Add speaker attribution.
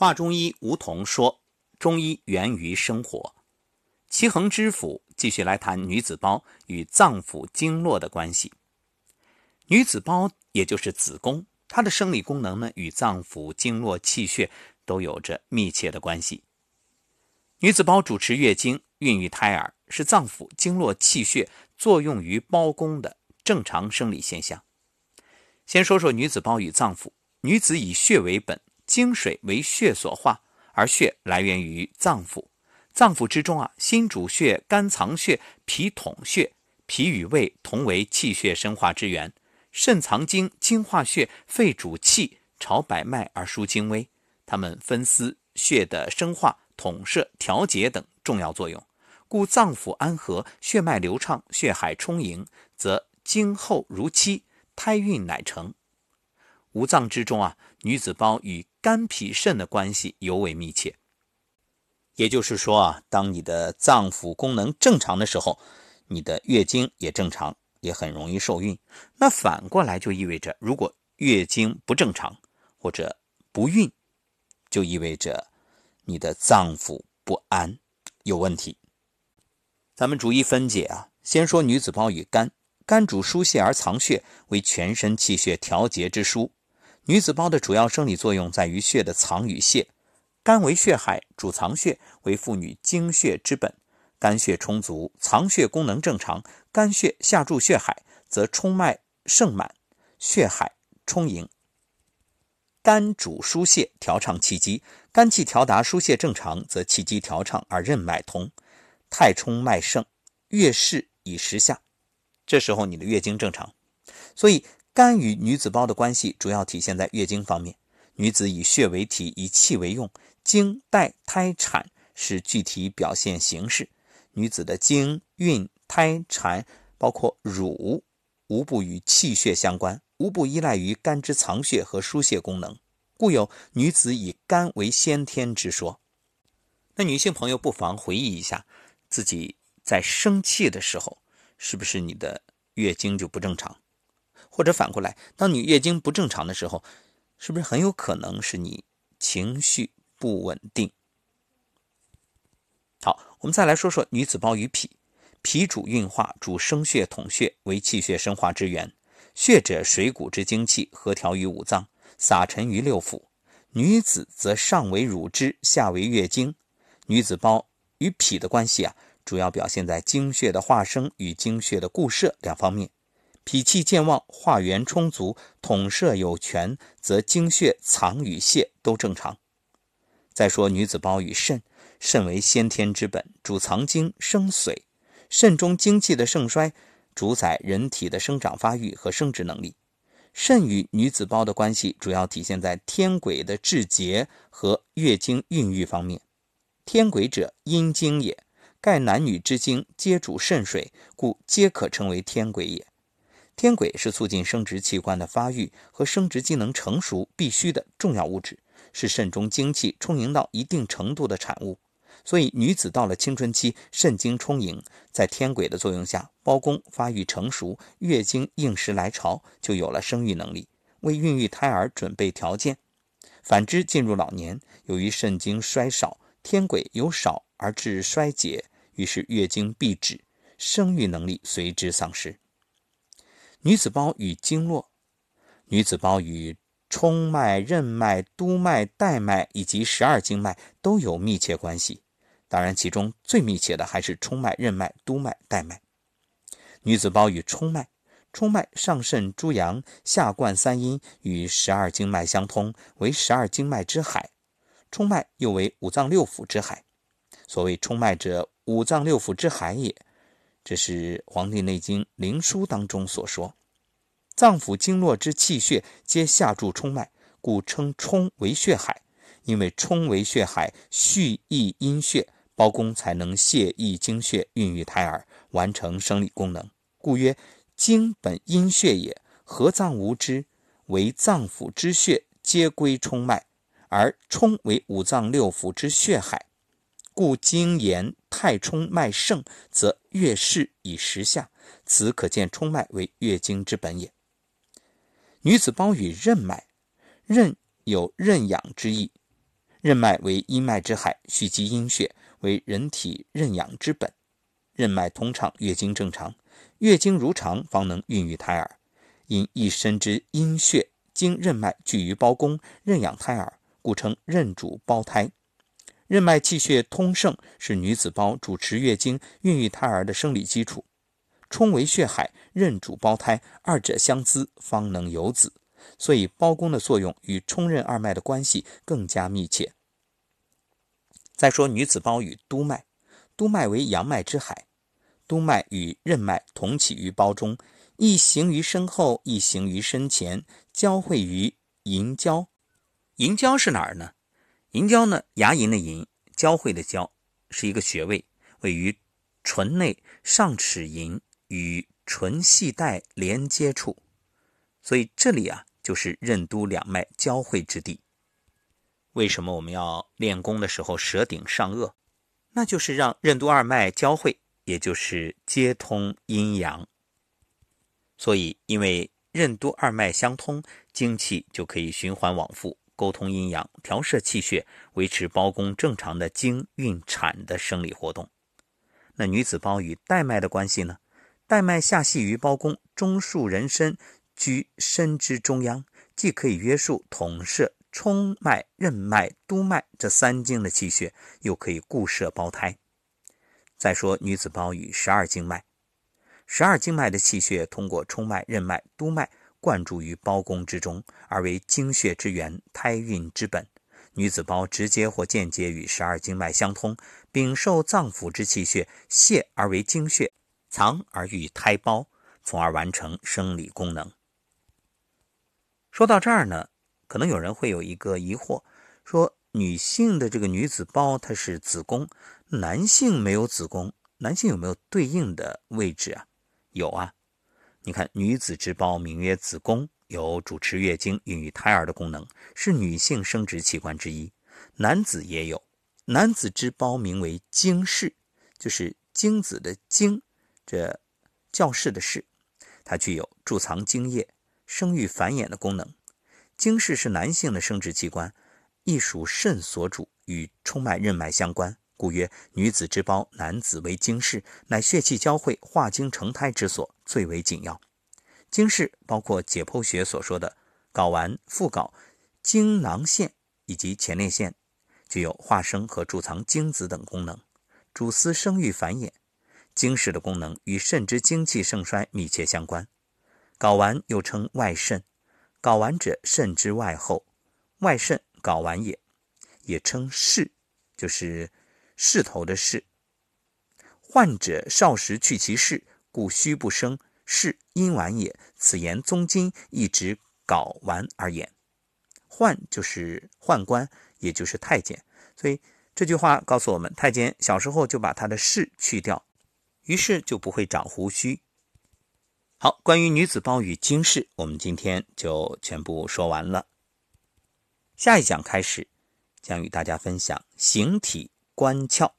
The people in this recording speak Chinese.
Speaker 1: 华中医吴桐说：“中医源于生活。”齐衡知府继续来谈女子胞与脏腑经络的关系。女子胞也就是子宫，它的生理功能呢，与脏腑经络气血都有着密切的关系。女子胞主持月经、孕育胎儿，是脏腑经络气血作用于胞宫的正常生理现象。先说说女子胞与脏腑。女子以血为本。精水为血所化，而血来源于脏腑。脏腑之中啊，心主血，肝藏血，脾统血。脾与胃同为气血生化之源。肾藏精，精化血；肺主气，朝百脉而输精微。它们分司血的生化、统摄、调节等重要作用。故脏腑安和，血脉流畅，血海充盈，则精厚如期，胎孕乃成。五脏之中啊，女子胞与肝脾肾的关系尤为密切，也就是说啊，当你的脏腑功能正常的时候，你的月经也正常，也很容易受孕。那反过来就意味着，如果月经不正常或者不孕，就意味着你的脏腑不安，有问题。咱们逐一分解啊，先说女子胞与肝，肝主疏泄而藏血，为全身气血调节之枢。女子胞的主要生理作用在于血的藏与泄，肝为血海，主藏血，为妇女精血之本。肝血充足，藏血功能正常，肝血下注血海，则冲脉盛满，血海充盈。肝主疏泄，调畅气机，肝气调达疏泄正常，则气机调畅而任脉通，太冲脉盛，月事以时下。这时候你的月经正常，所以。肝与女子胞的关系主要体现在月经方面。女子以血为体，以气为用，经、带、胎、产是具体表现形式。女子的经、孕、胎、产，包括乳，无不与气血相关，无不依赖于肝之藏血和疏泄功能，故有女子以肝为先天之说。那女性朋友不妨回忆一下，自己在生气的时候，是不是你的月经就不正常？或者反过来，当你月经不正常的时候，是不是很有可能是你情绪不稳定？好，我们再来说说女子胞与脾。脾主运化，主生血统血，为气血生化之源。血者，水谷之精气，和调于五脏，撒陈于六腑。女子则上为乳汁，下为月经。女子胞与脾的关系啊，主要表现在精血的化生与精血的固摄两方面。脾气健旺，化源充足，统摄有权，则精血藏与泄都正常。再说女子胞与肾，肾为先天之本，主藏精生髓。肾中精气的盛衰，主宰人体的生长发育和生殖能力。肾与女子胞的关系主要体现在天癸的志节和月经孕育方面。天癸者，阴经也，盖男女之精皆主肾水，故皆可称为天癸也。天癸是促进生殖器官的发育和生殖机能成熟必须的重要物质，是肾中精气充盈到一定程度的产物。所以，女子到了青春期，肾精充盈，在天癸的作用下，胞宫发育成熟，月经应时来潮，就有了生育能力，为孕育胎儿准备条件。反之，进入老年，由于肾精衰少，天癸由少而致衰竭，于是月经闭止，生育能力随之丧失。女子胞与经络，女子胞与冲脉、任脉、督脉、带脉以及十二经脉都有密切关系。当然，其中最密切的还是冲脉、任脉、督脉、带脉。女子胞与冲脉，冲脉上肾诸阳，下贯三阴，与十二经脉相通，为十二经脉之海。冲脉又为五脏六腑之海。所谓冲脉者，五脏六腑之海也。这是《黄帝内经·灵枢》当中所说，脏腑经络之气血皆下注冲脉，故称冲为血海。因为冲为血海，蓄益阴血，胞宫才能泄溢精血，孕育胎儿，完成生理功能。故曰：精本阴血也，合脏无之？为脏腑之血，皆归冲脉，而冲为五脏六腑之血海。故经言太冲脉盛，则月事以时下。此可见冲脉为月经之本也。女子胞与任脉，任有任养之意，任脉为阴脉之海，蓄积阴血，为人体任养之本。任脉通畅，月经正常，月经如常，方能孕育胎儿。因一身之阴血经任脉聚于胞宫，任养胎儿，故称任主胞胎。任脉气血通盛，是女子胞主持月经、孕育胎儿的生理基础。冲为血海，任主胞胎，二者相滋，方能有子。所以，胞宫的作用与冲任二脉的关系更加密切。再说女子胞与督脉，督脉为阳脉之海，督脉与任脉同起于胞中，一行于身后，一行于身前，交汇于龈交。龈交是哪儿呢？龈交呢？牙龈的龈，交汇的交，是一个穴位，位于唇内上齿龈与唇系带连接处，所以这里啊，就是任督两脉交汇之地。为什么我们要练功的时候舌顶上颚？那就是让任督二脉交汇，也就是接通阴阳。所以，因为任督二脉相通，精气就可以循环往复。沟通阴阳，调摄气血，维持胞宫正常的经、孕、产的生理活动。那女子胞与带脉的关系呢？带脉下系于胞宫，中束人身，居身之中央，既可以约束统摄冲脉、任脉、督脉这三经的气血，又可以固摄胞胎。再说女子胞与十二经脉，十二经脉的气血通过冲脉、任脉、督脉。灌注于胞宫之中，而为精血之源、胎孕之本。女子胞直接或间接与十二经脉相通，禀受脏腑之气血，泄而为精血，藏而育胎胞，从而完成生理功能。说到这儿呢，可能有人会有一个疑惑：说女性的这个女子胞它是子宫，男性没有子宫，男性有没有对应的位置啊？有啊。你看，女子之胞名曰子宫，有主持月经、孕育胎儿的功能，是女性生殖器官之一。男子也有，男子之胞名为精室，就是精子的精，这教室的室，它具有贮藏精液、生育繁衍的功能。精室是男性的生殖器官，亦属肾所主，与冲脉、任脉相关。故曰：女子之胞，男子为精室，乃血气交汇、化精成胎之所，最为紧要。精室包括解剖学所说的睾丸、附睾、精囊腺以及前列腺，具有化生和贮藏精子等功能，主司生育繁衍。精室的功能与肾之精气盛衰密切相关。睾丸又称外肾，睾丸者肾之外后，外肾睾丸也，也称室，就是。势头的势，患者少时去其势，故虚不生，是阴丸也。此言宗经亦指睾丸而言。宦就是宦官，也就是太监。所以这句话告诉我们，太监小时候就把他的势去掉，于是就不会长胡须。好，关于女子暴雨经世，我们今天就全部说完了。下一讲开始，将与大家分享形体。关窍。